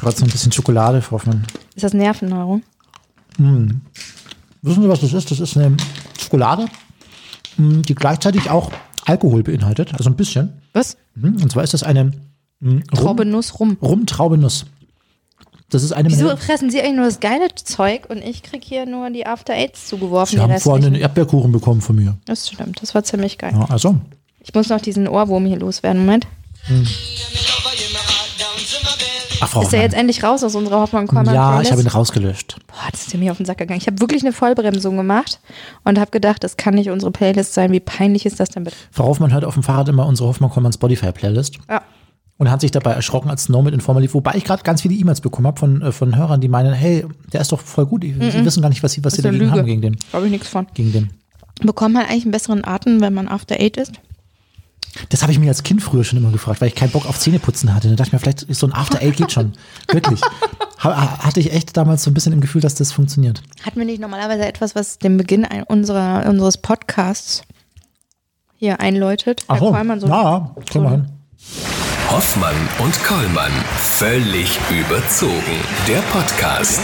Gerade so ein bisschen Schokolade, Hoffmann. Ist das Nervennahrung? Wissen Sie, was das ist? Das ist eine Schokolade, mh, die gleichzeitig auch Alkohol beinhaltet, also ein bisschen. Was? Mhm. Und zwar ist das eine mh, Rum, Traubenuss rum. Rumtraubenuss. Das ist eine Wieso fressen Sie eigentlich nur das geile Zeug und ich krieg hier nur die After Eights zugeworfen? Sie haben vorhin einen? Erdbeerkuchen bekommen von mir. Das stimmt, das war ziemlich geil. Ja, also, Ich muss noch diesen Ohrwurm hier loswerden. Moment. Ach, Frau Ist er jetzt endlich raus aus unserer hoffmann kollmann Ja, ich habe ihn rausgelöscht. Boah, das ist mir auf den Sack gegangen. Ich habe wirklich eine Vollbremsung gemacht und habe gedacht, das kann nicht unsere Playlist sein. Wie peinlich ist das denn bitte? Frau Hoffmann hört auf dem Fahrrad immer unsere Hoffmann-Kollmann Spotify-Playlist. Ja. und hat sich dabei erschrocken, als Snow mit Informer lief. Wobei ich gerade ganz viele E-Mails bekommen habe von, äh, von Hörern, die meinen, hey, der ist doch voll gut. Sie wissen gar nicht, was sie, was sie dagegen Lüge. haben gegen den. Glaube ich nichts von. Gegen den. Bekommt man eigentlich einen besseren Atem, wenn man After Eight ist? Das habe ich mir als Kind früher schon immer gefragt, weil ich keinen Bock auf Zähneputzen hatte. Da dachte ich mir, vielleicht ist so ein After Eight geht schon. Wirklich. Ha- Hatte ich echt damals so ein bisschen im Gefühl, dass das funktioniert. Hatten wir nicht normalerweise etwas, was den Beginn ein- unserer, unseres Podcasts hier einläutet? Herr Kollmann, so ja, komm mal hin. Hoffmann und Kollmann. Völlig überzogen. Der Podcast.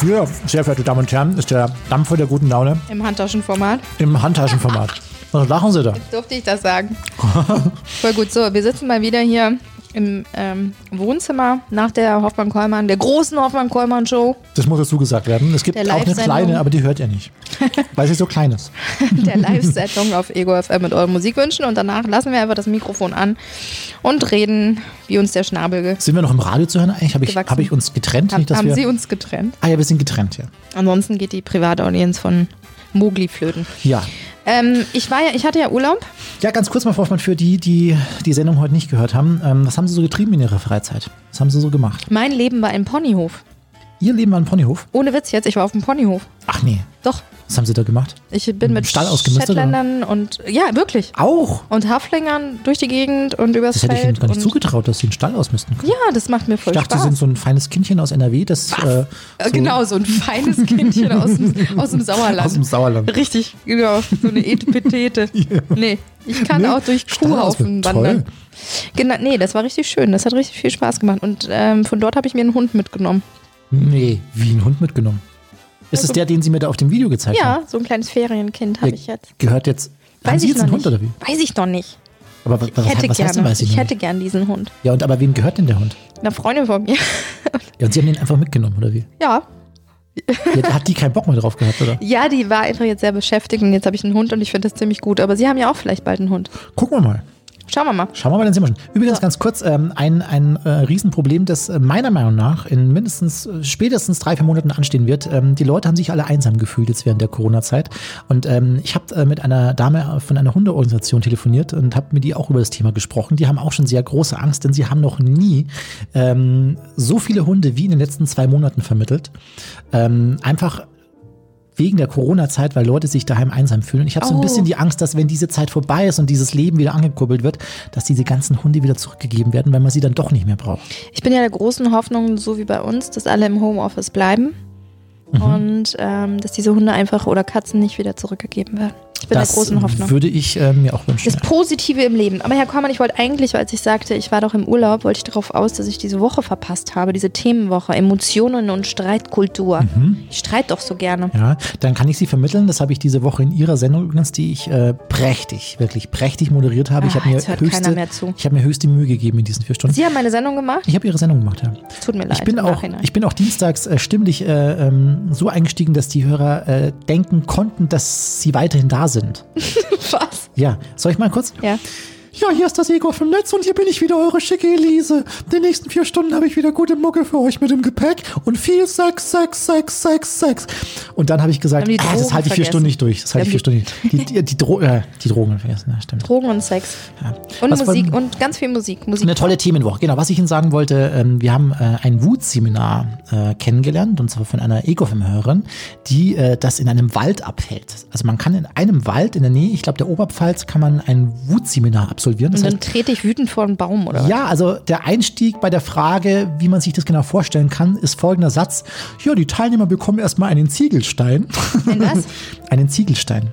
Hier, sehr verehrte Damen und Herren, ist der Dampfer der guten Laune im Handtaschenformat. im Handtaschenformat. Was lachen Sie da? Durfte ich das sagen? Voll gut. So, wir sitzen mal wieder hier im ähm, Wohnzimmer nach der Hoffmann-Kollmann, der großen Hoffmann-Kollmann-Show, Das muss dazu gesagt werden. Es gibt Der auch eine kleine, aber die hört ihr nicht. Weil sie so klein ist. der Live-Sendung auf Ego FM mit euren Musikwünschen. Und danach lassen wir einfach das Mikrofon an und reden, wie uns der Schnabel ge Sind wir noch im Radio zu hören eigentlich? Habe ich, hab ich uns getrennt? haben, Nicht, haben wir, sie uns getrennt. ah ja, wir sind getrennt, ja. Ansonsten geht die Privataudienz von Mogli flöten. Ja. Ähm, ich war ja, ich hatte ja Urlaub. Ja, ganz kurz mal, Frau Hoffmann, für die, die die Sendung heute nicht gehört haben. Ähm, was haben Sie so getrieben in Ihrer Freizeit? Was haben Sie so gemacht? Mein Leben war im Ponyhof. Ihr Leben war ein Ponyhof? Ohne Witz jetzt, ich war auf dem Ponyhof. Ach nee. Doch. Was haben Sie da gemacht? Ich bin mit Stall? Shetländern und ja, wirklich. Auch? Und Haflingern durch die Gegend und übers Das hätte ich Ihnen Feld. gar nicht zugetraut, dass Sie einen Stall ausmisten können. ja, das macht mir voll ich dachte, Spaß. Sie sind so ein feines Kindchen aus NRW, das äh, Äh, so Genau, so ein feines Kindchen aus dem, aus dem Sauerland. aus dem Sauerland. Richtig, genau. So eine Etepetete. Nee, ich kann Nee, auch durch Kuhhaufen wandern. Genau, nee, das war richtig schön. Das hat richtig viel Spaß gemacht. Und ähm, von dort habe ich mir einen Hund mitgenommen. Nee, wie ein Hund mitgenommen. Ist es der, den Sie mir da auf dem Video gezeigt haben? Ja, so ein kleines Ferienkind habe ich jetzt. Gehört jetzt. haben Weiß Sie ich jetzt einen nicht. Hund oder wie? Weiß ich noch nicht. Aber was, was, Ich hätte was heißt denn, gerne. weiß ich, Ich hätte gern diesen Hund. Ja, und aber wem gehört denn der Hund? Eine Freundin von mir. Ja, und Sie haben den einfach mitgenommen, oder wie? Ja. Ja, hat die keinen Bock mehr drauf gehabt, oder? Ja, die war einfach jetzt sehr beschäftigt und jetzt habe ich einen Hund und ich finde das ziemlich gut. Aber sie haben ja auch vielleicht bald einen Hund. Gucken wir mal. Schauen wir mal. Schauen wir mal, dann sind wir schon. Übrigens ganz kurz, ähm, ein, ein äh, Riesenproblem, das äh, meiner Meinung nach in mindestens, äh, spätestens drei, vier Monaten anstehen wird. Ähm, die Leute haben sich alle einsam gefühlt jetzt während der Corona-Zeit. Und ähm, ich habe äh, mit einer Dame von einer Hundeorganisation telefoniert und habe mit die auch über das Thema gesprochen. Die haben auch schon sehr große Angst, denn sie haben noch nie ähm, so viele Hunde wie in den letzten zwei Monaten vermittelt. Ähm, einfach wegen der Corona-Zeit, weil Leute sich daheim einsam fühlen. Und ich habe so ein Oh. bisschen die Angst, dass wenn diese Zeit vorbei ist und dieses Leben wieder angekurbelt wird, dass diese ganzen Hunde wieder zurückgegeben werden, weil man sie dann doch nicht mehr braucht. Ich bin ja der großen Hoffnung, so wie bei uns, dass alle im Homeoffice bleiben Mhm. und ähm, dass diese Hunde einfach oder Katzen nicht wieder zurückgegeben werden. Ich bin das der großen Hoffnung. würde ich äh, mir auch wünschen. Das Positive im Leben. Aber Herr Kormann, ich wollte eigentlich, als ich sagte, ich war doch im Urlaub, wollte ich darauf aus, dass ich diese Woche verpasst habe, diese Themenwoche, Emotionen und Streitkultur. Mhm. Ich streite doch so gerne. Ja, dann kann ich sie vermitteln. Das habe ich diese Woche in Ihrer Sendung übrigens, die ich äh, prächtig, wirklich prächtig moderiert habe. ich Ah, habe mir jetzt hört höchste, keiner mehr zu. ich habe mir höchste Mühe gegeben in diesen vier Stunden. Sie haben meine Sendung gemacht? Ich habe Ihre Sendung gemacht, ja. Tut mir leid. Ich bin, auch, Nachhinein. ich bin auch dienstags äh, stimmlich äh, ähm, so eingestiegen, dass die Hörer äh, denken konnten, dass sie weiterhin da sind. Was? Ja, soll ich mal kurz? Ja. Ja, hier ist das Ego vom Netz und hier bin ich wieder, eure schicke Elise. Die nächsten vier Stunden habe ich wieder gute Mucke für euch mit dem Gepäck und viel Sex, Sex, Sex, Sex, Sex. Und dann habe ich gesagt, ah, das halte ich vier? Stunden nicht durch. Das halte ich vier Stunden nicht. Die, die, die, Dro äh, die Drogen vergessen, ja, stimmt. Drogen und Sex. Ja. Und Was Musik und ganz viel Musik. Musik. Eine tolle Themenwoche. Genau, was ich Ihnen sagen wollte, ähm, wir haben äh, ein Wut-Seminar äh, kennengelernt und zwar von einer Ecofem-Hörerin, die äh, das in einem Wald abhält. Also man kann in einem Wald in der Nähe, ich glaube der Oberpfalz, kann man ein Wut-Seminar absolvieren. Das Und heißt, dann trete ich wütend vor einen Baum, oder ja, also der Einstieg bei der Frage, wie man sich das genau vorstellen kann, ist folgender Satz. Ja, die Teilnehmer bekommen erstmal einen Ziegelstein. Ein was? einen Ziegelstein.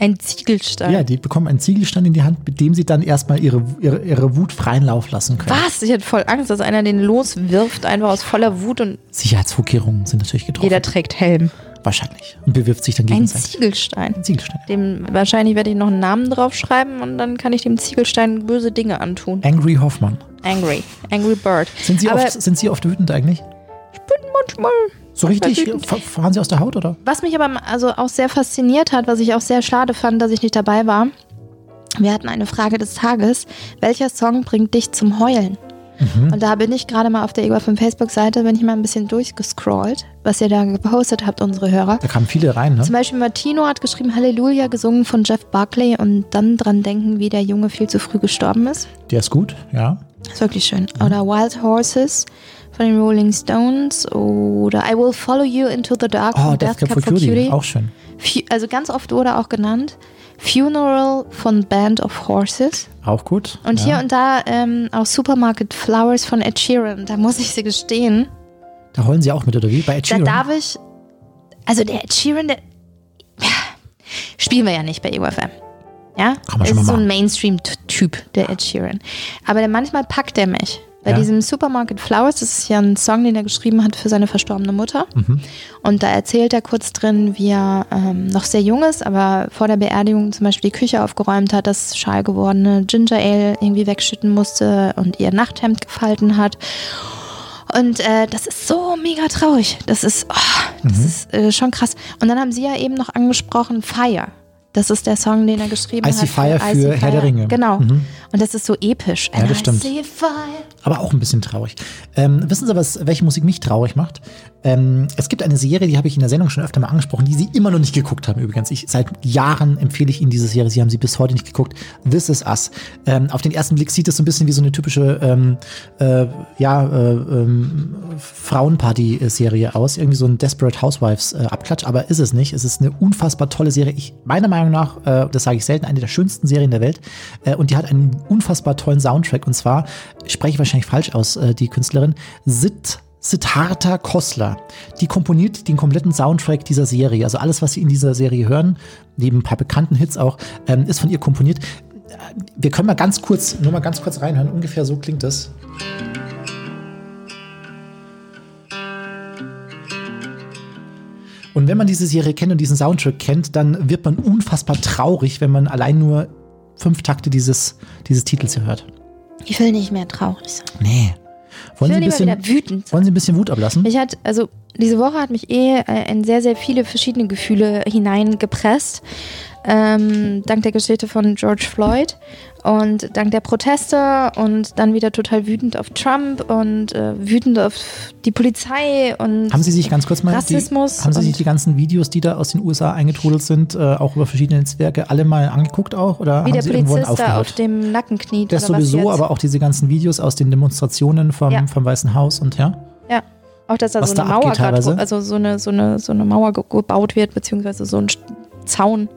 Ein Ziegelstein. Ja, die bekommen einen Ziegelstein in die Hand, mit dem sie dann erstmal ihre, ihre, ihre Wut freien Lauf lassen können. Was? Ich hätte voll Angst, dass einer den loswirft, einfach aus voller Wut und Sicherheitsvorkehrungen sind natürlich getroffen. jeder trägt Helm. Wahrscheinlich. Und bewirft sich dann Ein gegenseitig. Ziegelstein. Ein Ziegelstein. Dem, wahrscheinlich werde ich noch einen Namen draufschreiben und dann kann ich dem Ziegelstein böse Dinge antun. Angry Hoffmann. Angry. Angry Bird. Sind Sie, Aber oft, sind Sie oft wütend eigentlich? ich bin manchmal. So richtig? Fahren Sie aus der Haut, oder? Was mich aber also auch sehr fasziniert hat, was ich auch sehr schade fand, dass ich nicht dabei war. Wir hatten eine Frage des Tages. Welcher Song bringt dich zum Heulen? Mhm. Und da bin ich gerade mal auf der EGOFM Facebook-Seite, bin ich mal ein bisschen durchgescrollt, was ihr da gepostet habt, unsere Hörer. Da kamen viele rein, ne? Zum Beispiel Martino hat geschrieben Halleluja, gesungen von Jeff Buckley und dann dran denken, wie der Junge viel zu früh gestorben ist. Der ist gut, ja. Ist wirklich schön. Oder Wild Horses von den Rolling Stones oder I Will Follow You into the Dark Oh, von Death Cab for Cutie. Auch schön. Also ganz oft wurde auch genannt Funeral von Band of Horses. Auch gut. Und ja. hier und da ähm, auch Supermarket Flowers von Ed Sheeran. Da muss ich sie gestehen. Da heulen Sie auch mit, oder wie? Bei Ed Da Sheeran? darf ich. Also der Ed Sheeran, der. Spielen wir ja nicht bei EUFM. Ja? Kann man Es schon mal ist so ein. Mainstream-Typ, der Ed Sheeran. Aber der manchmal packt er mich. Bei Ja. diesem Supermarket Flowers, das ist ja ein Song, den er geschrieben hat für seine verstorbene Mutter. Mhm. Und da erzählt er kurz drin, wie er ähm, noch sehr jung ist, aber vor der Beerdigung zum Beispiel die Küche aufgeräumt hat, das schal gewordene Ginger Ale irgendwie wegschütten musste und ihr Nachthemd gefalten hat. Und äh, das ist so mega traurig. Das ist, oh, das Mhm. ist äh, schon krass. Und dann haben Sie ja eben noch angesprochen Fire. Das ist der Song, den er geschrieben Icy hat. Fire für Icy Herr der Ringe. Genau. Mhm. Und das ist so episch. Ja, das stimmt. Aber auch ein bisschen traurig. Ähm, wissen Sie, was, welche Musik mich traurig macht? Ähm, es gibt eine Serie, die habe ich in der Sendung schon öfter mal angesprochen, die Sie immer noch nicht geguckt haben übrigens. Ich, seit Jahren empfehle ich Ihnen diese Serie. Sie haben sie bis heute nicht geguckt. This is Us. Ähm, auf den ersten Blick sieht es so ein bisschen wie so eine typische ähm, äh, ja, äh, ähm, Frauenparty-Serie aus. Irgendwie so ein Desperate Housewives-Abklatsch. aber ist es nicht. Es ist eine unfassbar tolle Serie. Ich, meiner Meinung nach, äh, das sage ich selten, eine der schönsten Serien der Welt. Äh, und die hat einen unfassbar tollen Soundtrack. Und zwar, spreche ich wahrscheinlich falsch aus, äh, die Künstlerin, Sid Siddhartha Kosler. Die komponiert den kompletten Soundtrack dieser Serie. Also alles, was Sie in dieser Serie hören, neben ein paar bekannten Hits auch, ähm, ist von ihr komponiert. Äh, Wir können mal ganz kurz, nur mal ganz kurz reinhören. Ungefähr so klingt es. Und wenn man diese Serie kennt und diesen Soundtrack kennt, dann wird man unfassbar traurig, wenn man allein nur fünf Takte dieses, dieses Titels hier hört. Ich will nicht mehr traurig sein. Nee. Wollen Ich Sie, will ein bisschen, wieder wütend sein. wollen Sie ein bisschen Wut ablassen? Ich hatte, also diese Woche hat mich eh äh, in sehr, sehr viele verschiedene Gefühle hineingepresst. Ähm, dank der Geschichte von George Floyd und dank der Proteste und dann wieder total wütend auf Trump und äh, wütend auf die Polizei und Haben Sie sich ganz kurz mal Rassismus die, haben Sie sich die ganzen Videos, die da aus den USA eingetrudelt sind, äh, auch über verschiedene Netzwerke, alle mal angeguckt auch oder wie haben der Sie Polizist da auf dem Nacken kniet. Das sowieso, aber auch diese ganzen Videos aus den Demonstrationen vom, Ja. vom Weißen Haus und ja. Ja, auch dass da Was so da eine Mauer abgeht grad, teilweise. also so eine, so eine, so eine Mauer ge- gebaut wird, beziehungsweise so ein Zaun.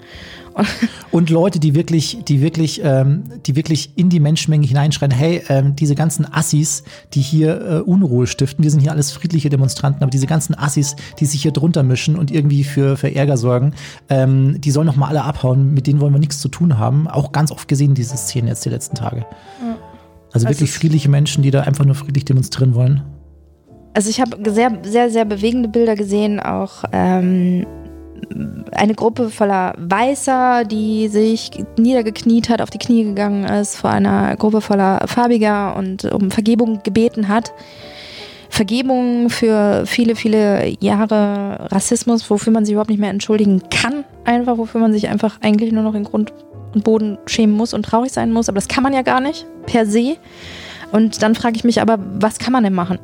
Und Leute, die wirklich, die wirklich, ähm, die wirklich in die Menschenmenge hineinschreien, hey, ähm, diese ganzen Assis, die hier äh, Unruhe stiften, wir sind hier alles friedliche Demonstranten, aber diese ganzen Assis, die sich hier drunter mischen und irgendwie für, für Ärger sorgen, ähm, die sollen noch mal alle abhauen, mit denen wollen wir nichts zu tun haben. Auch ganz oft gesehen, diese Szenen jetzt die letzten Tage. Also Also wirklich friedliche Menschen, die da einfach nur friedlich demonstrieren wollen. Also ich habe sehr, sehr, sehr bewegende Bilder gesehen, auch ähm, eine Gruppe voller Weißer, die sich niedergekniet hat, auf die Knie gegangen ist, vor einer Gruppe voller Farbiger und um Vergebung gebeten hat. Vergebung für viele, viele Jahre Rassismus, wofür man sich überhaupt nicht mehr entschuldigen kann, einfach, wofür man sich einfach eigentlich nur noch in Grund und Boden schämen muss und traurig sein muss, aber das kann man ja gar nicht, per se. Und dann frage ich mich aber, was kann man denn machen?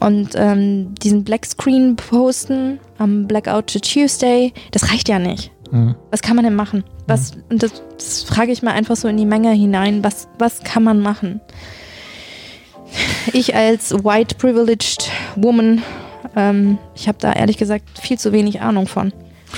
Und ähm, diesen Black Screen posten am Blackout to Tuesday, das reicht ja nicht. Mhm. Was kann man denn machen? Was, und das, das frage ich mal einfach so in die Menge hinein. Was, was kann man machen? Ich als white privileged woman, ähm, ich habe da ehrlich gesagt viel zu wenig Ahnung von.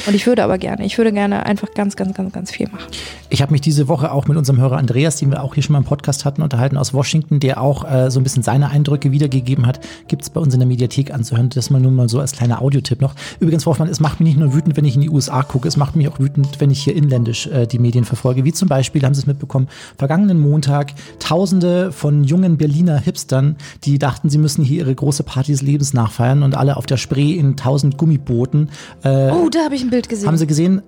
Und ich würde aber gerne, ich würde gerne einfach ganz, ganz, ganz, ganz viel machen. Ich habe mich diese Woche auch mit unserem Hörer Andreas, den wir auch hier schon mal im Podcast hatten, unterhalten aus Washington, der auch äh, so ein bisschen seine Eindrücke wiedergegeben hat. Gibt es bei uns in der Mediathek anzuhören. Das mal nur mal so als kleiner Audiotipp noch. Übrigens, Wolfmann, es macht mich nicht nur wütend, wenn ich in die USA gucke, es macht mich auch wütend, wenn ich hier inländisch äh, die Medien verfolge. Wie zum Beispiel, haben Sie es mitbekommen, vergangenen Montag Tausende von jungen Berliner Hipstern, die dachten, sie müssen hier ihre große Party des Lebens nachfeiern und alle auf der Spree in tausend Gummibooten. Äh, oh, da habe ich ein Bild gesehen. Haben Sie gesehen?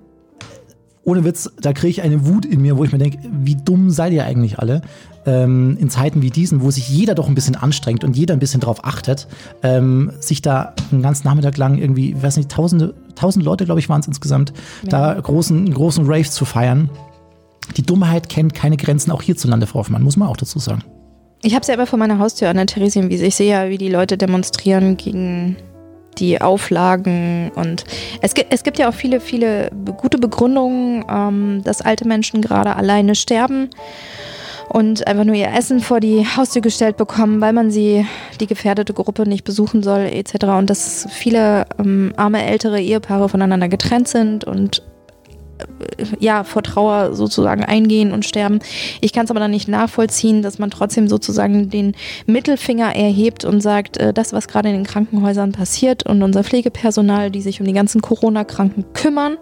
Ohne Witz, da kriege ich eine Wut in mir, wo ich mir denke, wie dumm seid ihr eigentlich alle? Ähm, in Zeiten wie diesen, wo sich jeder doch ein bisschen anstrengt und jeder ein bisschen drauf achtet, ähm, sich da einen ganzen Nachmittag lang irgendwie, ich weiß nicht, tausende, tausend Leute, glaube ich, waren es insgesamt, ja. da großen, großen Rave zu feiern. Die Dummheit kennt keine Grenzen, auch hierzulande, Frau Hoffmann, muss man auch dazu sagen. Ich habe es ja immer vor meiner Haustür an der Theresienwiese. Ich sehe ja, wie die Leute demonstrieren gegen die Auflagen und es gibt, es gibt ja auch viele, viele gute Begründungen, ähm, dass alte Menschen gerade alleine sterben und einfach nur ihr Essen vor die Haustür gestellt bekommen, weil man sie, die gefährdete Gruppe, nicht besuchen soll etc. Und dass viele ähm, arme ältere Ehepaare voneinander getrennt sind und ja, vor Trauer sozusagen eingehen und sterben. Ich kann es aber dann nicht nachvollziehen, dass man trotzdem sozusagen den Mittelfinger erhebt und sagt, äh, das, was gerade in den Krankenhäusern passiert und unser Pflegepersonal, die sich um die ganzen Corona-Kranken kümmern,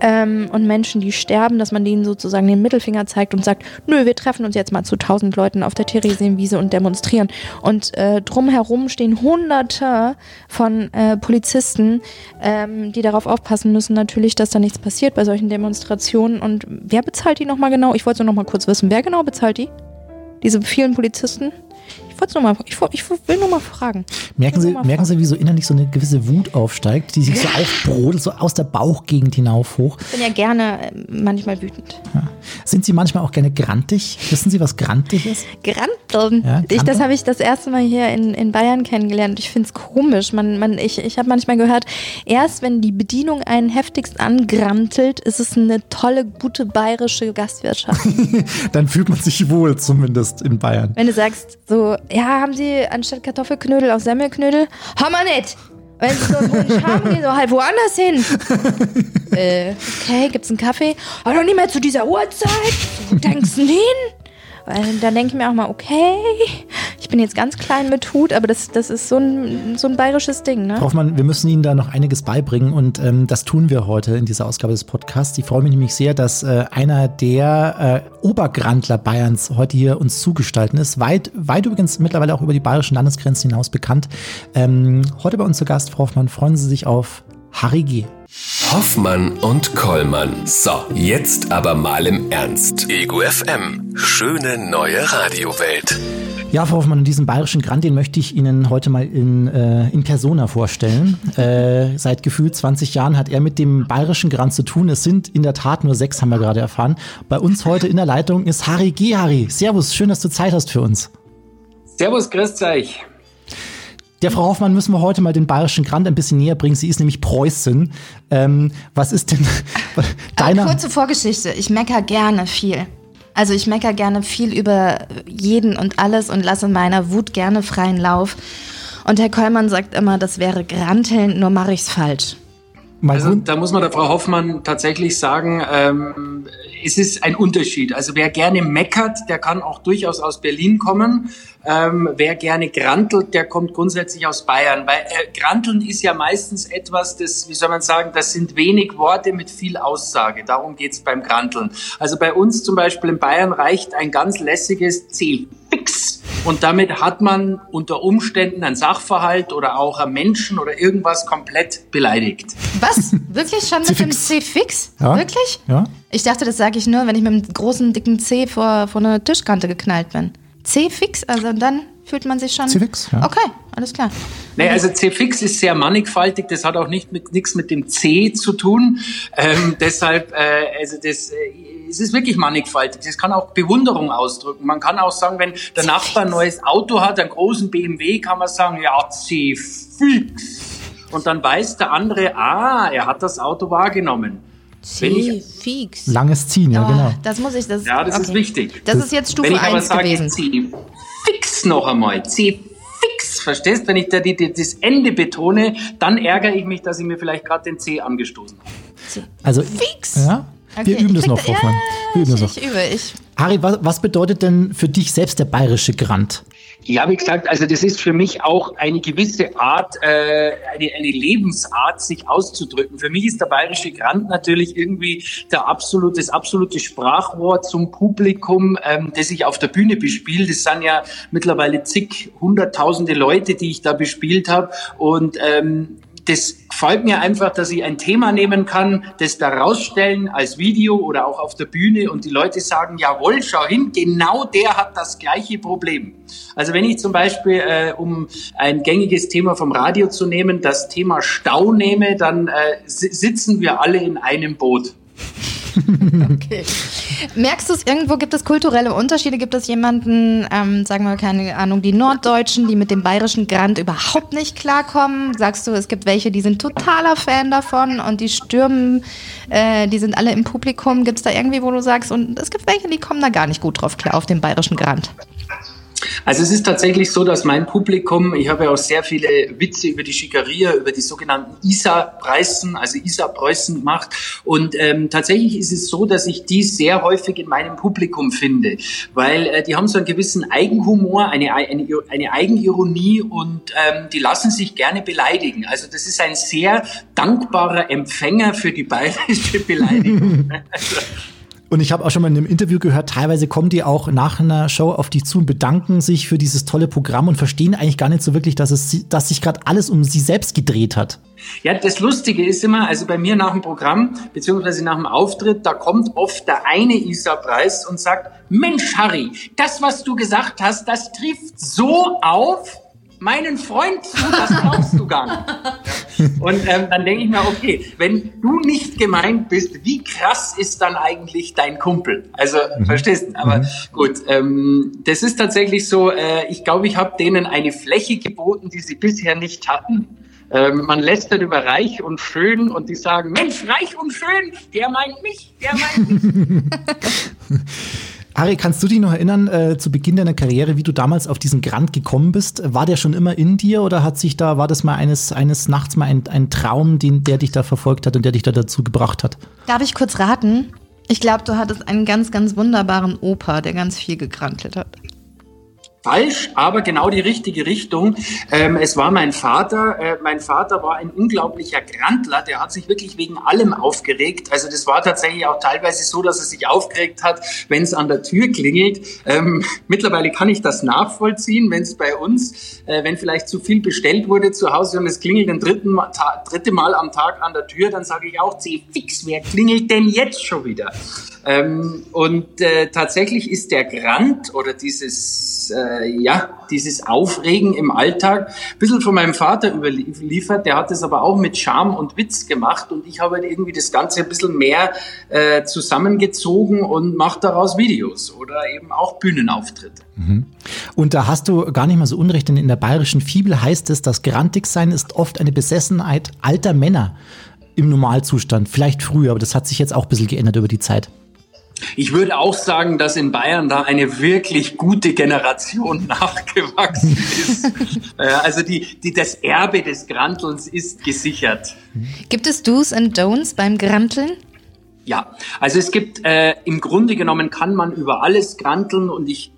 ähm, und Menschen, die sterben, dass man denen sozusagen den Mittelfinger zeigt und sagt, nö, wir treffen uns jetzt mal zu tausend Leuten auf der Theresienwiese und demonstrieren. Und äh, drumherum stehen hunderte von äh, Polizisten, ähm, die darauf aufpassen müssen, natürlich, dass da nichts passiert bei solchen Demonstrationen. Und wer bezahlt die nochmal genau? Ich wollte nur nochmal kurz wissen, wer genau bezahlt die? Diese vielen Polizisten? Wollte noch mal, ich, ich will nur mal fragen. Merken Sie, merken Sie, wie so innerlich so eine gewisse Wut aufsteigt, die sich so aufbrodelt, so aus der Bauchgegend hinauf hoch? Ich bin ja gerne äh, manchmal wütend. Ja. Sind Sie manchmal auch gerne grantig? Wissen Sie, was grantig ist? Granteln? Ja, ich, das habe ich das erste Mal hier in, in Bayern kennengelernt. Ich finde es komisch. Man, man, ich ich habe manchmal gehört, erst wenn die Bedienung einen heftigst angrantelt, ist es eine tolle, gute bayerische Gastwirtschaft. Dann fühlt man sich wohl, zumindest in Bayern. Wenn du sagst, so, ja, haben Sie anstatt Kartoffelknödel auch Semmelknödel? Haben wir nicht. Wenn Sie so einen Wunsch haben, gehen Sie halt woanders hin. äh, okay, gibt's einen Kaffee? Aber doch nicht mehr zu dieser Uhrzeit. Wo denkst du hin? Weil dann denke ich mir auch mal, okay, ich bin jetzt ganz klein mit Hut, aber das, das ist so ein, so ein bayerisches Ding. Ne? Hoffmann, wir müssen Ihnen da noch einiges beibringen und ähm, das tun wir heute in dieser Ausgabe des Podcasts. Ich freue mich nämlich sehr, dass äh, einer der äh, Obergrandler Bayerns heute hier uns zugestalten ist. Weit, weit übrigens mittlerweile auch über die bayerischen Landesgrenzen hinaus bekannt. Ähm, heute bei uns zu Gast, Frau Hoffmann, freuen Sie sich auf Harry G. Hoffmann und Kollmann. So, jetzt aber mal im Ernst. Ego FM. Schöne neue Radiowelt. Ja, Frau Hoffmann, diesen bayerischen Grand, den möchte ich Ihnen heute mal in, äh, in Persona vorstellen. Äh, seit gefühlt 20 Jahren hat er mit dem bayerischen Grand zu tun. Es sind in der Tat nur sechs, haben wir gerade erfahren. Bei uns heute in der Leitung ist Harry G. Harry. Servus, schön, dass du Zeit hast für uns. Servus, grüßt euch. Der Frau Hoffmann müssen wir heute mal den bayerischen Grand ein bisschen näher bringen. Sie ist nämlich Preußin. Ähm, was ist denn deine... kurze Vorgeschichte. Ich mecker gerne viel. Also ich mecker gerne viel über jeden und alles und lasse meiner Wut gerne freien Lauf. Und Herr Kollmann sagt immer, das wäre Granteln, nur mache ich's falsch. Also da muss man der Frau Hoffmann tatsächlich sagen, ähm, es ist ein Unterschied. Also wer gerne meckert, der kann auch durchaus aus Berlin kommen. Ähm, wer gerne grantelt, der kommt grundsätzlich aus Bayern. Weil äh, granteln ist ja meistens etwas, das, wie soll man sagen, das sind wenig Worte mit viel Aussage. Darum geht's beim Granteln. Also bei uns zum Beispiel in Bayern reicht ein ganz lässiges C. Fix. Und damit hat man unter Umständen einen Sachverhalt oder auch einen Menschen oder irgendwas komplett beleidigt. Was? Wirklich schon mit dem C fix? Ja? Wirklich? Ja. Ich dachte, das sage ich nur, wenn ich mit einem großen, dicken C vor, vor eine Tischkante geknallt bin. C-Fix, also dann fühlt man sich schon. C-Fix, ja. Okay, alles klar. Nee, also C-Fix ist sehr mannigfaltig, das hat auch nicht mit, nichts mit dem C zu tun. Ähm, deshalb, äh, also das, äh, es ist wirklich mannigfaltig. Das kann auch Bewunderung ausdrücken. Man kann auch sagen, wenn der Nachbar ein neues Auto hat, einen großen BMW, kann man sagen, ja, C-Fix. Und dann weiß der andere, ah, er hat das Auto wahrgenommen. C-Fix. Langes Ziehen, ja, oh, genau. Das muss ich, das, ja, das okay. ist wichtig. Das, das, ist jetzt Stufe 1 gewesen. C-Fix noch einmal, C-Fix, verstehst? Wenn ich da die, die, das Ende betone, dann ärgere ich mich, dass ich mir vielleicht gerade den C angestoßen habe. Also, Fix. Ja, wir Okay, üben ich das noch, da- Hoffmann. Wir üben Ich, das noch. ich übe, ich. Harry, was, was bedeutet denn für dich selbst der bayerische Grant? Ja, wie gesagt, also das ist für mich auch eine gewisse Art, äh, eine, eine Lebensart, sich auszudrücken. Für mich ist der bayerische Grant natürlich irgendwie der absolute, das absolute Sprachwort zum Publikum, ähm, das ich auf der Bühne bespiele. Das sind ja mittlerweile zig, hunderttausende Leute, die ich da bespielt habe. Und ähm, das gefällt mir einfach, dass ich ein Thema nehmen kann, das da rausstellen als Video oder auch auf der Bühne und die Leute sagen, jawohl, schau hin, genau der hat das gleiche Problem. Also wenn ich zum Beispiel, äh, um ein gängiges Thema vom Radio zu nehmen, das Thema Stau nehme, dann äh, si- sitzen wir alle in einem Boot. Okay. Merkst du es irgendwo, gibt es kulturelle Unterschiede? Gibt es jemanden, ähm, sagen wir, keine Ahnung, die Norddeutschen, die mit dem bayerischen Grant überhaupt nicht klarkommen? Sagst du, es gibt welche, die sind totaler Fan davon und die stürmen, äh, die sind alle im Publikum. Gibt es da irgendwie, wo du sagst, und es gibt welche, die kommen da gar nicht gut drauf klar auf den bayerischen Grant? Also es ist tatsächlich so, dass mein Publikum, ich habe ja auch sehr viele Witze über die Schickeria, über die sogenannten ISA-Preisen, also ISA-Preußen gemacht. Und ähm, tatsächlich ist es so, dass ich die sehr häufig in meinem Publikum finde, weil äh, die haben so einen gewissen Eigenhumor, eine, eine, eine Eigenironie und ähm, die lassen sich gerne beleidigen. Also das ist ein sehr dankbarer Empfänger für die bayerische Beleidigung. also, Und ich habe auch schon mal in einem Interview gehört, teilweise kommen die auch nach einer Show auf dich zu und bedanken sich für dieses tolle Programm und verstehen eigentlich gar nicht so wirklich, dass, es, dass sich gerade alles um sie selbst gedreht hat. Ja, das Lustige ist immer, also bei mir nach dem Programm, beziehungsweise nach dem Auftritt, da kommt oft der eine Isa-Preis und sagt, Mensch, Harry, das, was du gesagt hast, das trifft so auf meinen Freund zu, das glaubst du gar nicht. Ja. Und ähm, dann denke ich mir, okay, wenn du nicht gemeint bist, wie krass ist dann eigentlich dein Kumpel? Also, verstehst du? Aber gut, ähm, das ist tatsächlich so, äh, ich glaube, ich habe denen eine Fläche geboten, die sie bisher nicht hatten. Ähm, man lästert über reich und schön und die sagen, Mensch, reich und schön, der meint mich, der meint mich. Harry, kannst du dich noch erinnern, äh, zu Beginn deiner Karriere, wie du damals auf diesen Grant gekommen bist? War der schon immer in dir oder hat sich da, war das mal eines, eines Nachts mal ein, ein Traum, den, der dich da verfolgt hat und der dich da dazu gebracht hat? Darf ich kurz raten? Ich glaube, du hattest einen ganz, ganz wunderbaren Opa, der ganz viel gegrantelt hat. Falsch, aber genau die richtige Richtung. Ähm, es war mein Vater. Äh, mein Vater war ein unglaublicher Grantler. Der hat sich wirklich wegen allem aufgeregt. Also das war tatsächlich auch teilweise so, dass er sich aufgeregt hat, wenn es an der Tür klingelt. Ähm, mittlerweile kann ich das nachvollziehen, wenn es bei uns, äh, wenn vielleicht zu viel bestellt wurde zu Hause und es klingelt ein dritten Mal, ta dritte Mal am Tag an der Tür, dann sage ich auch, C fix, wer klingelt denn jetzt schon wieder? Ähm, und äh, tatsächlich ist der Grant oder dieses, äh, ja, dieses Aufregen im Alltag ein bisschen von meinem Vater überliefert. Der hat es aber auch mit Charme und Witz gemacht und ich habe halt irgendwie das Ganze ein bisschen mehr äh, zusammengezogen und mache daraus Videos oder eben auch Bühnenauftritte. Und da hast du gar nicht mal so unrecht, denn in der bayerischen Fibel heißt es, das Grantigsein ist oft eine Besessenheit alter Männer im Normalzustand. Vielleicht früher, aber das hat sich jetzt auch ein bisschen geändert über die Zeit. Ich würde auch sagen, dass in Bayern da eine wirklich gute Generation nachgewachsen ist. Äh, also die, die, das Erbe des Grantelns ist gesichert. Gibt es Do's and Don'ts beim Granteln? Ja, also es gibt, äh, im Grunde genommen kann man über alles granteln und ich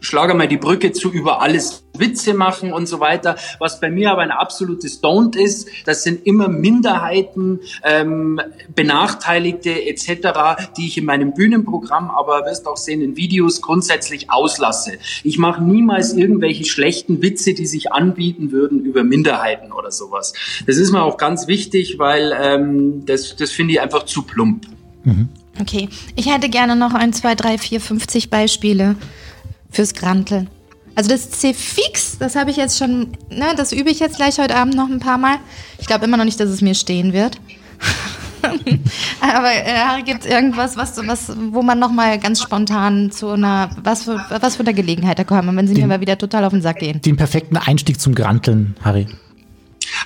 schlage mal die Brücke zu über alles Witze machen und so weiter. Was bei mir aber ein absolutes Don't ist, das sind immer Minderheiten, ähm, Benachteiligte etc., die ich in meinem Bühnenprogramm, aber wirst auch sehen in Videos grundsätzlich auslasse. Ich mache niemals irgendwelche schlechten Witze, die sich anbieten würden über Minderheiten oder sowas. Das ist mir auch ganz wichtig, weil ähm, das, das finde ich einfach zu plump. Okay, ich hätte gerne noch ein, zwei, drei, vier, 50 Beispiele fürs Granteln. Also das C-Fix, das habe ich jetzt schon, ne, das übe ich jetzt gleich heute Abend noch ein paar Mal. Ich glaube immer noch nicht, dass es mir stehen wird. Aber äh, gibt es irgendwas, was, was, wo man noch mal ganz spontan zu einer, was für, was für eine Gelegenheit da kommen, wenn sie mir mal wieder total auf den Sack gehen? Den perfekten Einstieg zum Granteln, Harry.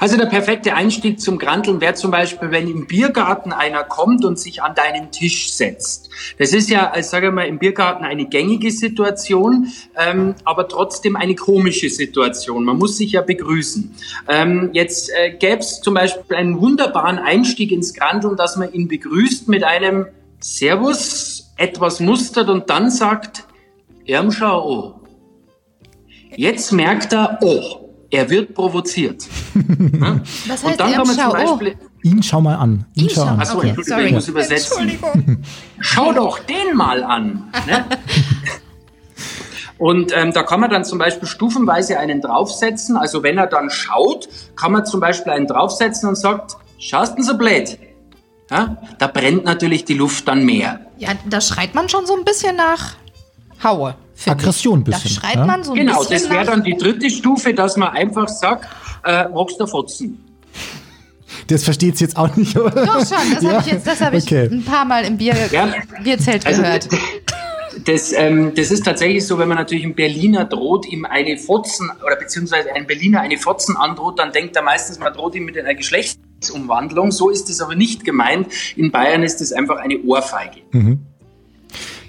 Also der perfekte Einstieg zum Granteln wäre zum Beispiel, wenn im Biergarten einer kommt und sich an deinen Tisch setzt. Das ist ja, ich sage mal, im Biergarten eine gängige Situation, ähm, aber trotzdem eine komische Situation. Man muss sich ja begrüßen. Ähm, jetzt äh, gäbe es zum Beispiel einen wunderbaren Einstieg ins Granteln, dass man ihn begrüßt mit einem Servus, etwas mustert und dann sagt, Irmschau, oh. Jetzt merkt er, oh, er wird provoziert. ja? Was heißt und dann kann man zum Beispiel. Ihn schau mal an. Ihn, Ihn schau an. Achso, okay, Entschuldigung, ich muss übersetzen. Entschuldigung. Schau doch den mal an. Ne? Und ähm, da kann man dann zum Beispiel stufenweise einen draufsetzen. Also wenn er dann schaut, kann man zum Beispiel einen draufsetzen und sagt, schaust du so blöd? Ja? Da brennt natürlich die Luft dann mehr. Ja, da schreit man schon so ein bisschen nach Haue. Aggression ein bisschen. Da schreit ja? man so ein genau, bisschen. Genau, das wäre dann die dritte Stufe, dass man einfach sagt, äh, magst du fotzen? Das versteht es jetzt auch nicht, oder? Doch schon, das ja? habe ich jetzt, das habe ich okay. ein paar Mal im Bier, ja. Bierzelt also, gehört. Das, ähm, das ist tatsächlich so, wenn man natürlich einem Berliner droht, ihm eine Fotzen oder beziehungsweise ein Berliner eine Fotzen androht, dann denkt er meistens, man droht ihm mit einer Geschlechtsumwandlung. So ist es aber nicht gemeint. In Bayern ist es einfach eine Ohrfeige. Mhm.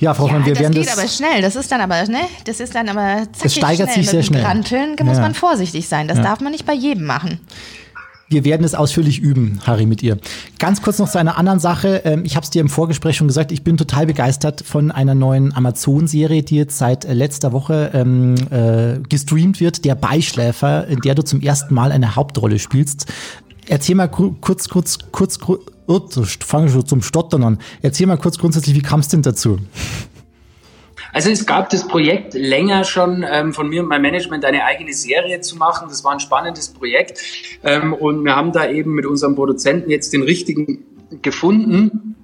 Ja, Frau Hoffmann, wir das werden das. geht aber schnell. Das ist dann aber, ne? Das ist dann aber Es steigert schnell. sich sehr schnell. Granteln muss ja. man vorsichtig sein. Das ja. darf man nicht bei jedem machen. Wir werden es ausführlich üben, Harry, mit ihr. Ganz kurz noch zu einer anderen Sache. Ähm, ich habe es dir im Vorgespräch schon gesagt, ich bin total begeistert von einer neuen Amazon-Serie, die jetzt seit äh, letzter Woche ähm, äh, gestreamt wird, Der Beischläfer, in der du zum ersten Mal eine Hauptrolle spielst. Erzähl mal kurz, kurz, kurz, kurz oh, fange schon zum Stottern an. Erzähl mal kurz grundsätzlich, wie kam es denn dazu? Also es gab das Projekt länger schon ähm, von mir und meinem Management eine eigene Serie zu machen. Das war ein spannendes Projekt ähm, und wir haben da eben mit unserem Produzenten jetzt den richtigen gefunden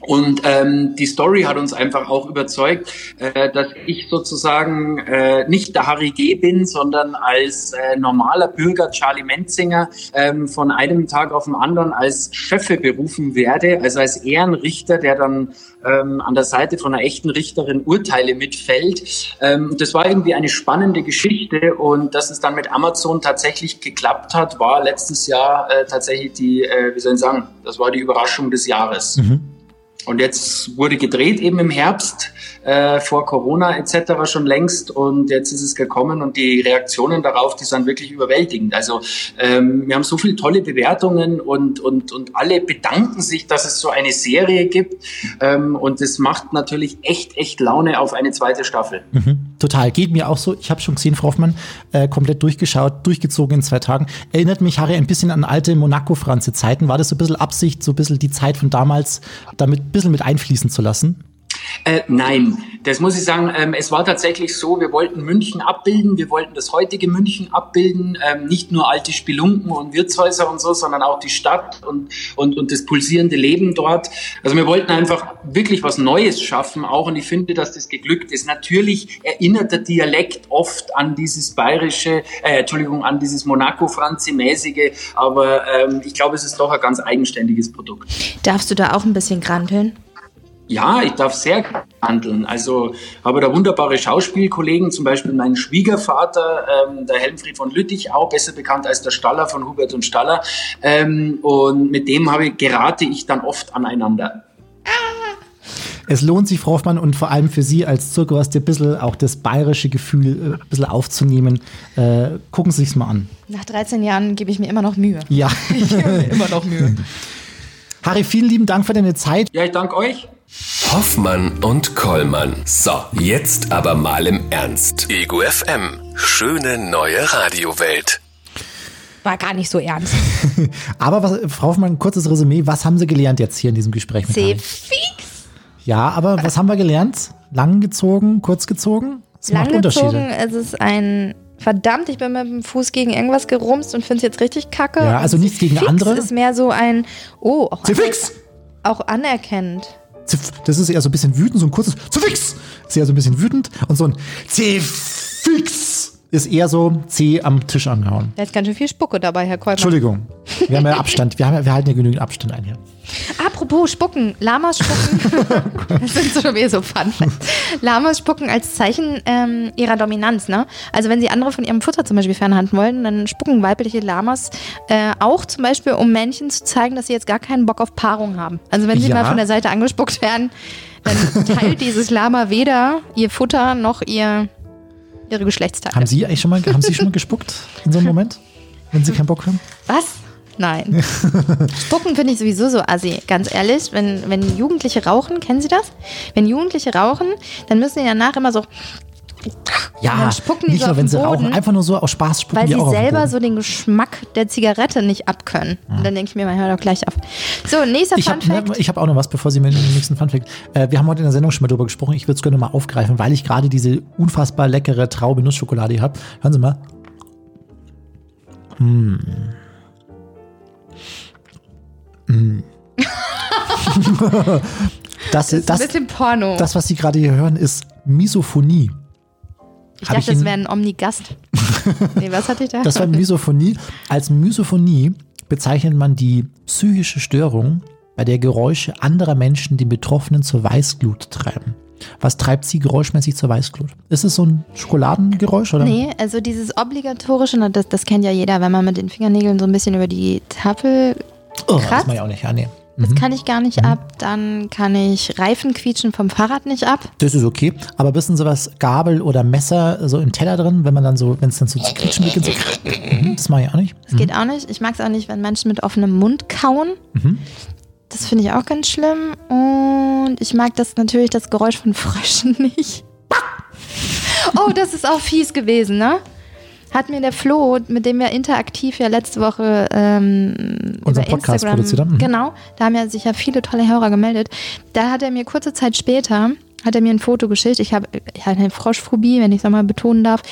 und ähm, die Story hat uns einfach auch überzeugt, äh, dass ich sozusagen äh, nicht der Harry G. bin, sondern als äh, normaler Bürger Charlie Menzinger ähm, von einem Tag auf den anderen als Chefe berufen werde, also als Ehrenrichter, der dann ähm, an der Seite von einer echten Richterin Urteile mitfällt. Ähm, das war irgendwie eine spannende Geschichte und dass es dann mit Amazon tatsächlich geklappt hat, war letztes Jahr äh, tatsächlich die, äh, wie soll ich sagen, das war die Überraschung des Jahres. Mhm. Und jetzt wurde gedreht eben im Herbst äh, vor Corona etc. schon längst und jetzt ist es gekommen und die Reaktionen darauf, die sind wirklich überwältigend. Also ähm, wir haben so viele tolle Bewertungen und, und, und alle bedanken sich, dass es so eine Serie gibt ähm, und es macht natürlich echt, echt Laune auf eine zweite Staffel. Mhm, total, geht mir auch so. Ich habe schon gesehen, Frau Hoffmann, äh, komplett durchgeschaut, durchgezogen in zwei Tagen. Erinnert mich, Harry, ein bisschen an alte Monaco-Franze-Zeiten. War das so ein bisschen Absicht, so ein bisschen die Zeit von damals, damit ein bisschen mit einfließen zu lassen? Äh, nein, das muss ich sagen. Ähm, es war tatsächlich so, wir wollten München abbilden, wir wollten das heutige München abbilden, ähm, nicht nur alte Spelunken und Wirtshäuser und so, sondern auch die Stadt und, und, und das pulsierende Leben dort. Also wir wollten einfach wirklich was Neues schaffen auch und ich finde, dass das geglückt ist. Natürlich erinnert der Dialekt oft an dieses bayerische, äh, Entschuldigung, an dieses Monaco-Franzi-mäßige, aber ähm, ich glaube, es ist doch ein ganz eigenständiges Produkt. Darfst du da auch ein bisschen granteln? Ja, ich darf sehr handeln. Also habe da wunderbare Schauspielkollegen, zum Beispiel meinen Schwiegervater, ähm, der Helmfried von Lüttich, auch besser bekannt als der Staller von Hubert und Staller. Ähm, und mit dem habe, gerate ich dann oft aneinander. Es lohnt sich, Frau Hoffmann, und vor allem für Sie als Zirkus ein bisschen auch das bayerische Gefühl äh, ein bisschen aufzunehmen. Äh, gucken Sie sich's mal an. Nach 13 Jahren gebe ich mir immer noch Mühe. Ja. ich gebe mir immer noch Mühe. Harry, vielen lieben Dank für deine Zeit. Ja, ich danke euch. Hoffmann und Kollmann. So, jetzt aber mal im Ernst. Ego FM. Schöne neue Radiowelt. War gar nicht so ernst. aber was, Frau Hoffmann, ein kurzes Resümee. Was haben Sie gelernt jetzt hier in diesem Gespräch mit Sie fix. Ja, aber was haben wir gelernt? Lang gezogen, kurz gezogen? Es Lang macht gezogen, es ist ein verdammt, ich bin mit dem Fuß gegen irgendwas gerumst und finde es jetzt richtig kacke. Ja, also nichts gegen fix andere. ist mehr so ein, oh, auch, Sie fix. auch anerkennend. Das ist eher so ein bisschen wütend, so ein kurzes Zifix. Ist eher so ein bisschen wütend und so ein Zifix. Ist eher so C am Tisch angehauen. Da ist ganz schön viel Spucke dabei, Herr Kolmer. Entschuldigung. Wir haben ja Abstand. Wir, haben, ja- wir halten ja genügend Abstand ein hier. Apropos Spucken, Lamas spucken. das sind so schon wieder so Fun. Lamas spucken als Zeichen ähm, ihrer Dominanz. Ne? Also wenn sie andere von ihrem Futter zum Beispiel fernhalten wollen, dann spucken weibliche Lamas äh, auch zum Beispiel, um Männchen zu zeigen, dass sie jetzt gar keinen Bock auf Paarung haben. Also wenn sie Ja. mal von der Seite angespuckt werden, dann teilt dieses Lama weder ihr Futter noch ihr, ihre Geschlechtsteile. Haben Sie eigentlich schon mal, haben Sie schon mal gespuckt in so einem Moment? Wenn Sie keinen Bock haben? Was? Nein. Spucken finde ich sowieso so assi, ganz ehrlich. Wenn, wenn Jugendliche rauchen, kennen Sie das? Wenn Jugendliche rauchen, dann müssen die danach immer so, Ja, nicht nur, wenn sie rauchen. Boden, Einfach nur so aus Spaß spucken weil die sie auch selber so den Geschmack der Zigarette nicht abkönnen. Und dann denke ich mir mal, hör doch gleich auf. So, nächster Ich Fun habe Fact. ne, ich hab auch noch was, bevor Sie mir den nächsten Funfact. Äh, wir haben heute in der Sendung schon mal drüber gesprochen. Ich würde es gerne mal aufgreifen, weil ich gerade diese unfassbar leckere Traube Nussschokolade habe. Hören Sie mal. Mm. Mm. das, das ist das, ein bisschen Porno. das, was Sie gerade hier hören, ist Misophonie. Ich hab dachte, ich das wäre ein Omnigast. nee, was hatte ich da? Das war Misophonie. Als Misophonie bezeichnet man die psychische Störung, bei der Geräusche anderer Menschen den Betroffenen zur Weißglut treiben. Was treibt sie geräuschmäßig zur Weißglut? Ist es so ein Schokoladengeräusch oder? Nee, also dieses obligatorische, das, das kennt ja jeder, wenn man mit den Fingernägeln so ein bisschen über die Tafel oh, das mache ich auch nicht. Ja, nee. Das Mhm. kann ich gar nicht ab. Dann kann ich Reifen quietschen vom Fahrrad nicht ab. Das ist okay. Aber wissen Sie was, Gabel oder Messer so im Teller drin, wenn man dann so, wenn es dann so zu quietschen beginnt, so, Mhm, das mache ich auch nicht. Das geht auch nicht. Ich mag es auch nicht, wenn Menschen mit offenem Mund kauen. Mhm. Das finde ich auch ganz schlimm. Und ich mag das natürlich das Geräusch von Fröschen nicht. Oh, das ist auch fies gewesen, ne? Hat mir der Flo, mit dem wir interaktiv ja letzte Woche ähm, Unseren über Podcast Instagram, produziert haben. Mhm. Genau, da haben ja sich ja viele tolle Hörer gemeldet. Da hat er mir kurze Zeit später, hat er mir ein Foto geschickt. Ich habe ich habe eine Froschphobie, wenn ich es nochmal betonen darf.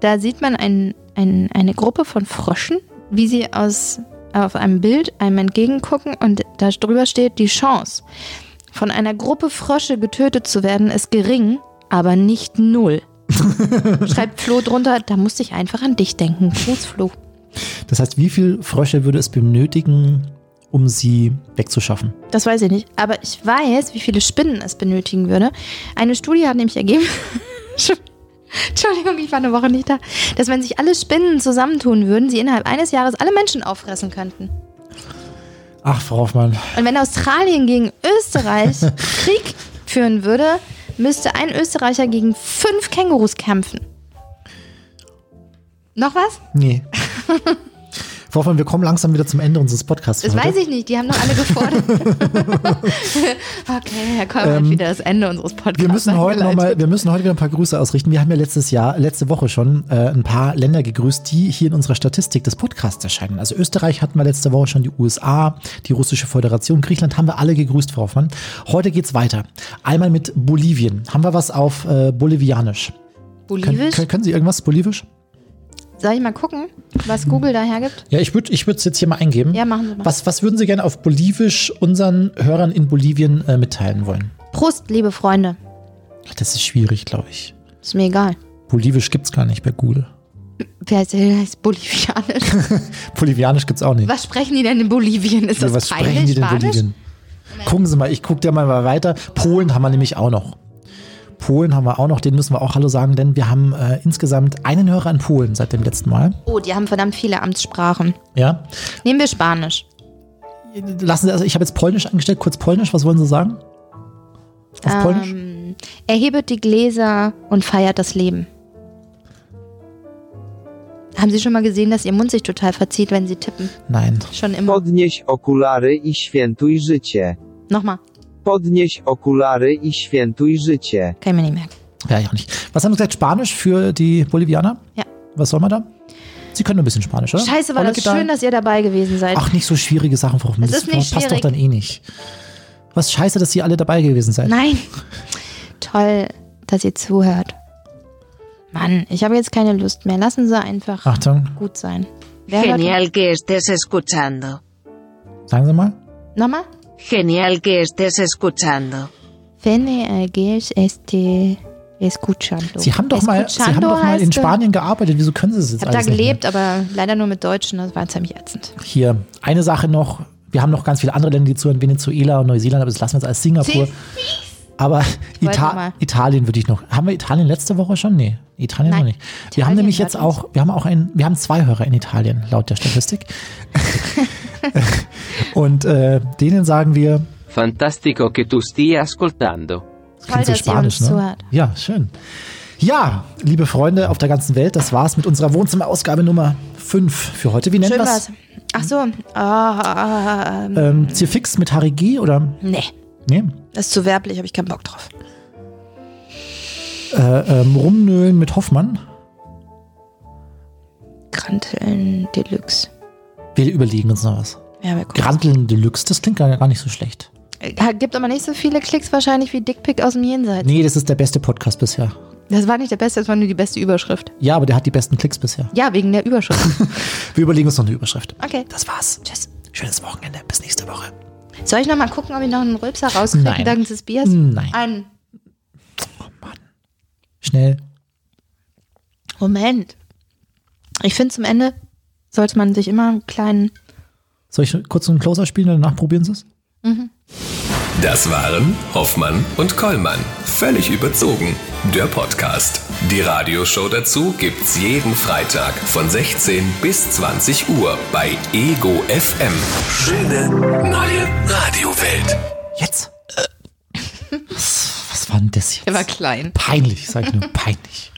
Da sieht man ein, ein, eine Gruppe von Fröschen, wie sie aus, auf einem Bild einem entgegengucken und da drüber steht, die Chance, von einer Gruppe Frösche getötet zu werden, ist gering, aber nicht null. Schreibt Flo drunter, da musste ich einfach an dich denken. Gruß Flo. Das heißt, wie viel Frösche würde es benötigen, um sie wegzuschaffen? Das weiß ich nicht. Aber ich weiß, wie viele Spinnen es benötigen würde. Eine Studie hat nämlich ergeben, Entschuldigung, ich war eine Woche nicht da, dass wenn sich alle Spinnen zusammentun würden, sie innerhalb eines Jahres alle Menschen auffressen könnten. Ach, Frau Hoffmann. Und wenn Australien gegen Österreich Krieg führen würde, müsste ein Österreicher gegen fünf Kängurus kämpfen. Noch was? Nee. Frau Hoffmann, wir kommen langsam wieder zum Ende unseres Podcasts. Das heute. weiß ich nicht, die haben doch alle gefordert. okay, Herr Kolber hat wieder das Ende unseres Podcasts. Ähm, Wir müssen, heute noch mal, wir müssen heute wieder ein paar Grüße ausrichten. Wir haben ja letztes Jahr, letzte Woche schon äh, ein paar Länder gegrüßt, die hier in unserer Statistik des Podcasts erscheinen. Also Österreich hatten wir letzte Woche schon, die USA, die Russische Föderation, Griechenland haben wir alle gegrüßt, Frau Hoffmann. Heute geht's weiter. Einmal mit Bolivien. Haben wir was auf äh, Bolivianisch? Können, Bolivisch? können, können Sie irgendwas Bolivisch? Soll ich mal gucken, was Google da hergibt? Ja, ich würde ich es jetzt hier mal eingeben. Ja, machen Sie mal. Was, was würden Sie gerne auf Bolivisch unseren Hörern in Bolivien äh, mitteilen wollen? Prost, liebe Freunde. Ach, das ist schwierig, glaube ich. Ist mir egal. Bolivisch gibt's gar nicht bei Google. Wer heißt, der heißt Bolivianisch? Bolivianisch gibt's auch nicht. was sprechen die denn in Bolivien? Ist das was peinlich, sprechen die denn in? Bolivien? Gucken Sie mal, ich gucke dir mal weiter. Polen haben wir nämlich auch noch. Polen haben wir auch noch, den müssen wir auch Hallo sagen, denn wir haben äh, insgesamt einen Hörer in Polen seit dem letzten Mal. Oh, die haben verdammt viele Amtssprachen. Ja. Nehmen wir Spanisch. Lassen Sie, also ich habe jetzt Polnisch angestellt, kurz Polnisch, was wollen Sie sagen? Auf Polnisch? Ähm, erhebet die Gläser und feiert das Leben. Haben Sie schon mal gesehen, dass Ihr Mund sich total verzieht, wenn Sie tippen? Nein. Schon immer. Podnieś okulary i świętuj życie. Nochmal. Podnieś okulary i świętuj życie. Kann ich mir nicht merken. Ja, ich auch nicht. Was haben Sie gesagt? Spanisch für die Bolivianer? Ja. Was soll man da? Sie können ein bisschen Spanisch, oder? Scheiße, war Hola, das ¿qué tal? schön, dass ihr dabei gewesen seid. Ach, nicht so schwierige Sachen, Frau Das ist nicht passt doch dann eh nicht. Was scheiße, dass ihr alle dabei gewesen seid. Nein. Toll, dass ihr zuhört. Mann, ich habe jetzt keine Lust mehr. Lassen Sie einfach Achtung, gut sein. Wer hört- Genial que estés escuchando. sagen Sie mal. Nochmal? Genial que estés escuchando. Wenn ihr geht, este Escuchando. Sie haben doch mal, Sie haben doch mal in äh, Spanien gearbeitet. Wieso können Sie es jetzt Ich habe da gelebt, aber leider nur mit Deutschen. Das war ziemlich ätzend. Hier, eine Sache noch. Wir haben noch ganz viele andere Länder, die zuhören. Venezuela und Neuseeland, aber das lassen wir jetzt als Singapur. Aber Ita. Italien würde ich noch. Haben wir Italien letzte Woche schon? Nee, Italien Nein. noch nicht. wir haben Italien nämlich hört jetzt auch, wir haben auch ein, wir haben zwei Hörer in Italien, laut der Statistik. und äh, denen sagen wir, Fantastico che tu stia ascoltando. klingt so dass ihr spanisch, uns ne? zuhört. Ja, schön. Ja, liebe Freunde auf der ganzen Welt, das war's mit unserer Wohnzimmerausgabe Nummer 5 für heute. Wie nennen wir das? Ach so. Ah, ähm, Ähm, Zierfix mit Harry G oder? nee, Nee. das ist zu werblich, habe ich keinen Bock drauf. Äh, ähm, Rumnölen mit Hoffmann. Granteln Deluxe. Wir überlegen uns noch was. Ja. Granteln Deluxe, das klingt gar gar nicht so schlecht. Äh, Gibt aber nicht so viele Klicks wahrscheinlich wie Dickpick aus dem Jenseits. Nee, das ist der beste Podcast bisher. Das war nicht der beste, das war nur die beste Überschrift. Ja, aber der hat die besten Klicks bisher. Ja, wegen der Überschrift. Wir überlegen uns noch eine Überschrift. Okay. Das war's. Tschüss. Schönes Wochenende. Bis nächste Woche. Soll ich noch mal gucken, ob ich noch einen Rülpser rauskriege Nein. dank des Biers? Nein. Einen Schnell. Moment. Ich finde, zum Ende sollte man sich immer einen kleinen. Soll ich kurz einen Closer spielen, danach probieren Sie es? Das waren Hoffmann und Kollmann. Völlig überzogen. Der Podcast. Die Radioshow dazu gibt's jeden Freitag von 16 bis 20 Uhr bei Ego FM. Schöne neue Radiowelt. Jetzt. Was, was war denn das jetzt? Der war klein. Peinlich, sag ich nur. Peinlich.